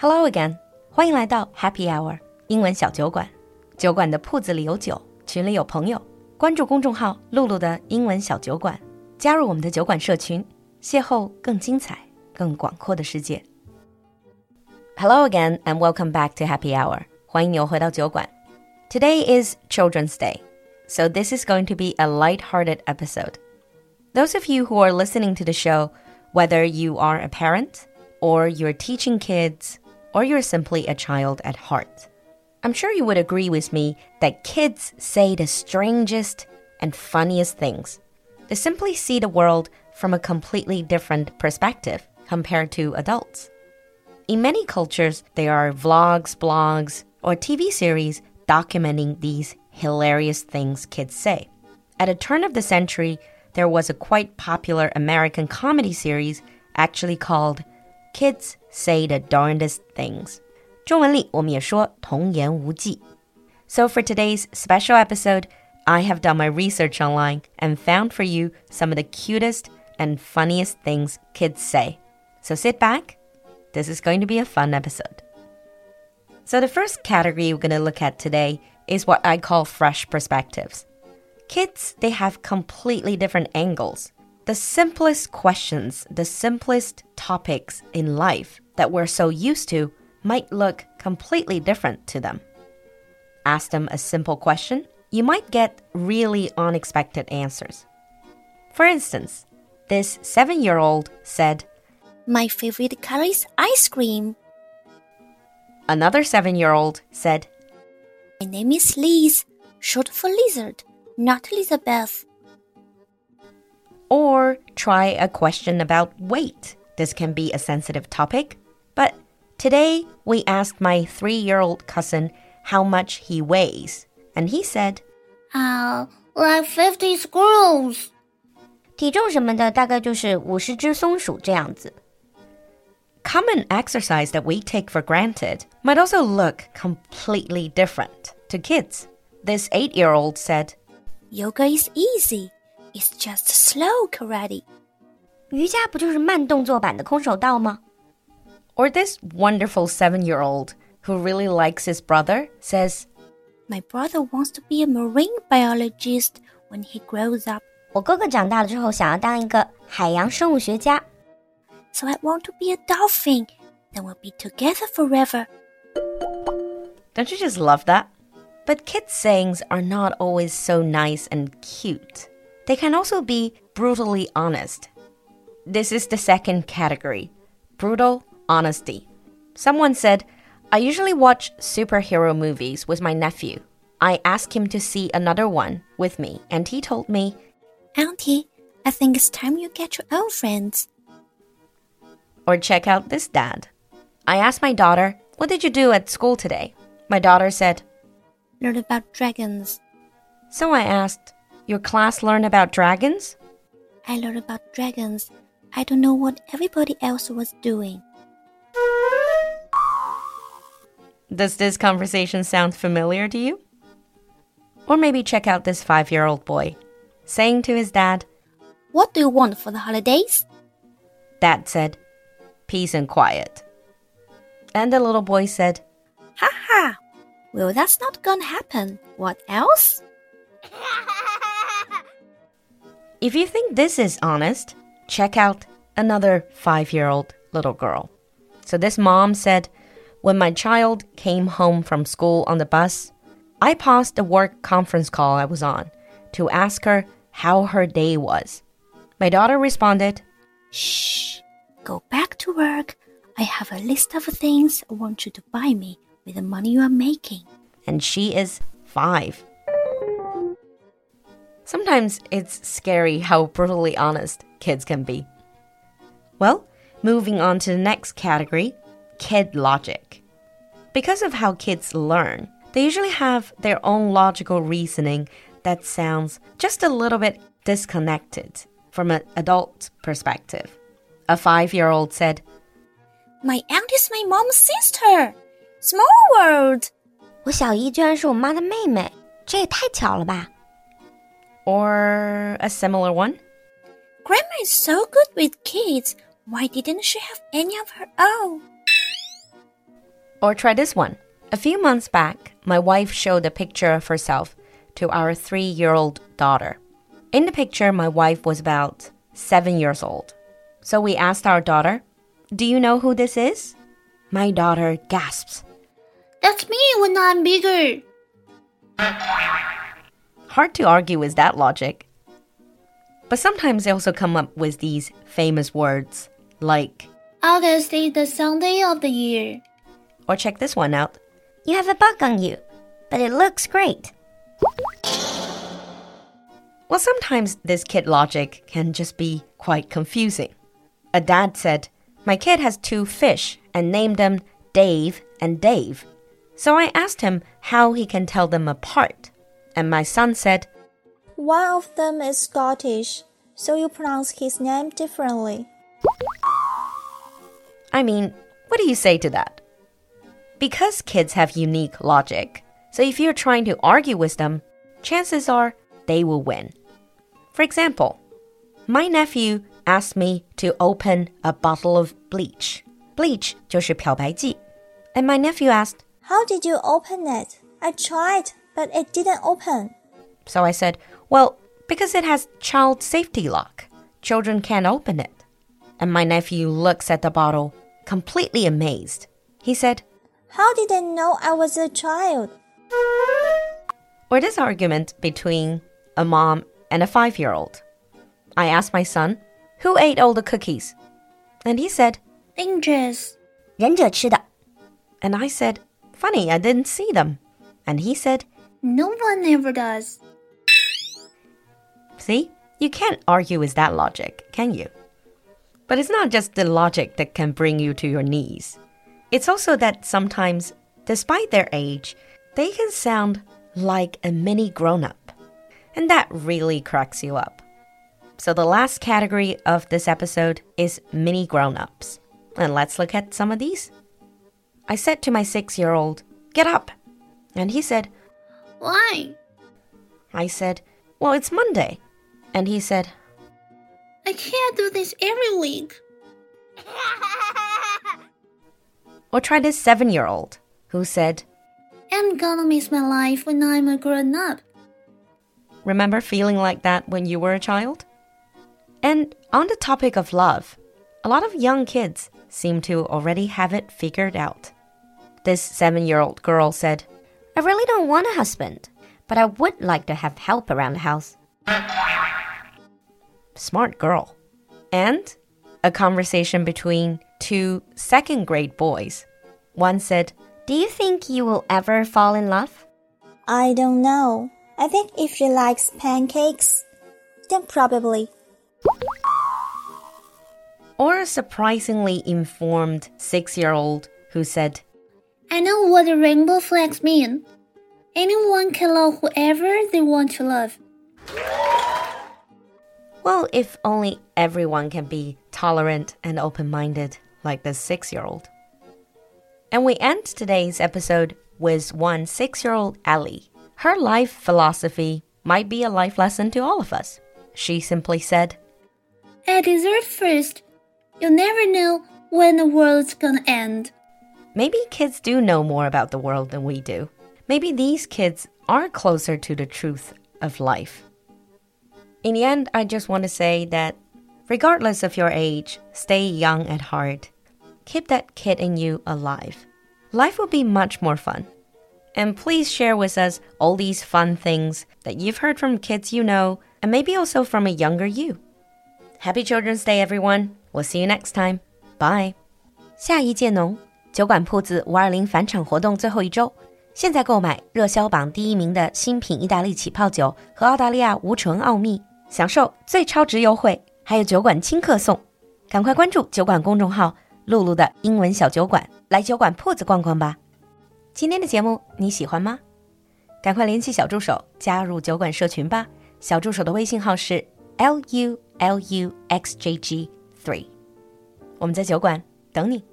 Hello again，欢迎来到 Happy Hour 英文小酒馆。酒馆的铺子里有酒，群里有朋友。关注公众号“露露的英文小酒馆”，加入我们的酒馆社群，邂逅更精彩、更广阔的世界。Hello again and welcome back to Happy Hour，欢迎你又回到酒馆。Today is Children's Day, so this is going to be a light-hearted episode. Those of you who are listening to the show, whether you are a parent or you're teaching kids or you're simply a child at heart. I'm sure you would agree with me that kids say the strangest and funniest things. They simply see the world from a completely different perspective compared to adults. In many cultures, there are vlogs, blogs, or TV series documenting these hilarious things kids say. At a turn of the century, there was a quite popular American comedy series actually called Kids say the darndest things. 中文里我们也说童言无忌. So for today's special episode, I have done my research online and found for you some of the cutest and funniest things kids say. So sit back. This is going to be a fun episode. So the first category we're going to look at today is what I call fresh perspectives. Kids, they have completely different angles the simplest questions, the simplest topics in life that we're so used to might look completely different to them. Ask them a simple question, you might get really unexpected answers. For instance, this seven year old said, My favorite color is ice cream. Another seven year old said, My name is Liz, short for lizard, not Elizabeth or try a question about weight. This can be a sensitive topic, but today we asked my three year old cousin how much he weighs, and he said, Uh, like 50 squirrels. 体重什么的大概就是五十只松鼠这样子。Common exercise that we take for granted might also look completely different to kids. This eight year old said, Yoga is easy. It's just slow karate. 瑜伽不就是慢动作版的空手道吗? Or this wonderful seven-year-old who really likes his brother says, My brother wants to be a marine biologist when he grows up. 我哥哥长大了之后想要当一个海洋生物学家。So I want to be a dolphin. Then we'll be together forever. Don't you just love that? But kids' sayings are not always so nice and cute. They can also be brutally honest. This is the second category brutal honesty. Someone said, I usually watch superhero movies with my nephew. I asked him to see another one with me, and he told me, Auntie, I think it's time you get your own friends. Or check out this dad. I asked my daughter, What did you do at school today? My daughter said, Learn about dragons. So I asked, your class learn about dragons? I learned about dragons. I don't know what everybody else was doing. Does this conversation sound familiar to you? Or maybe check out this five year old boy saying to his dad, What do you want for the holidays? Dad said, Peace and quiet. And the little boy said, Ha ha! Well, that's not gonna happen. What else? If you think this is honest, check out another five year old little girl. So this mom said, When my child came home from school on the bus, I paused the work conference call I was on to ask her how her day was. My daughter responded, Shh, go back to work. I have a list of things I want you to buy me with the money you are making. And she is five. Sometimes it's scary how brutally honest kids can be. Well, moving on to the next category kid logic. Because of how kids learn, they usually have their own logical reasoning that sounds just a little bit disconnected from an adult perspective. A five year old said, My aunt is my mom's sister. Small world. 我小姨居然是我妈的妹妹，这也太巧了吧 ！or a similar one? Grandma is so good with kids. Why didn't she have any of her own? Or try this one. A few months back, my wife showed a picture of herself to our three year old daughter. In the picture, my wife was about seven years old. So we asked our daughter, Do you know who this is? My daughter gasps. That's me when I'm bigger. Hard to argue with that logic. But sometimes they also come up with these famous words like, August is the Sunday of the year. or check this one out. You have a bug on you, but it looks great. Well, sometimes this kid logic can just be quite confusing. A dad said, My kid has two fish and named them Dave and Dave. So I asked him how he can tell them apart. And my son said, One of them is Scottish, so you pronounce his name differently. I mean, what do you say to that? Because kids have unique logic, so if you're trying to argue with them, chances are they will win. For example, my nephew asked me to open a bottle of bleach. Bleach 就是漂白剂. And my nephew asked, How did you open it? I tried, but it didn't open. so I said, Well, because it has child safety lock. Children can't open it. And my nephew looks at the bottle, completely amazed. He said, How did they know I was a child? or this argument between a mom and a five year old. I asked my son, Who ate all the cookies? And he said, Dangerous. 忍者吃的， And I said, Funny, I didn't see them. And he said, no one ever does. See, you can't argue with that logic, can you? But it's not just the logic that can bring you to your knees. It's also that sometimes, despite their age, they can sound like a mini grown up. And that really cracks you up. So, the last category of this episode is mini grown ups. And let's look at some of these. I said to my six year old, Get up. And he said, Why? I said, Well, it's Monday. And he said, I can't do this every week. Or try this seven year old who said, I'm gonna miss my life when I'm a grown up. Remember feeling like that when you were a child? And on the topic of love, a lot of young kids seem to already have it figured out. This seven year old girl said, I really don't want a husband, but I would like to have help around the house. Smart girl. And a conversation between two second grade boys. One said, Do you think you will ever fall in love? I don't know. I think if she likes pancakes, then probably. or a surprisingly informed six year old who said, I know what the rainbow flags mean. Anyone can love whoever they want to love. Well, if only everyone can be tolerant and open minded like this six year old. And we end today's episode with one six year old Ellie. Her life philosophy might be a life lesson to all of us. She simply said, I deserve first. You'll never know when the world's gonna end. Maybe kids do know more about the world than we do. Maybe these kids are closer to the truth of life. In the end, I just want to say that regardless of your age, stay young at heart. Keep that kid in you alive. Life will be much more fun. And please share with us all these fun things that you've heard from kids you know, and maybe also from a younger you. Happy Children's Day, everyone. We'll see you next time. Bye. 下一届农 酒馆铺子五二零返场活动最后一周，现在购买热销榜第一名的新品意大利起泡酒和澳大利亚无醇奥秘，享受最超值优惠，还有酒馆亲客送。赶快关注酒馆公众号“露露的英文小酒馆”，来酒馆铺子逛逛吧。今天的节目你喜欢吗？赶快联系小助手加入酒馆社群吧。小助手的微信号是 l u l u x j g three，我们在酒馆等你。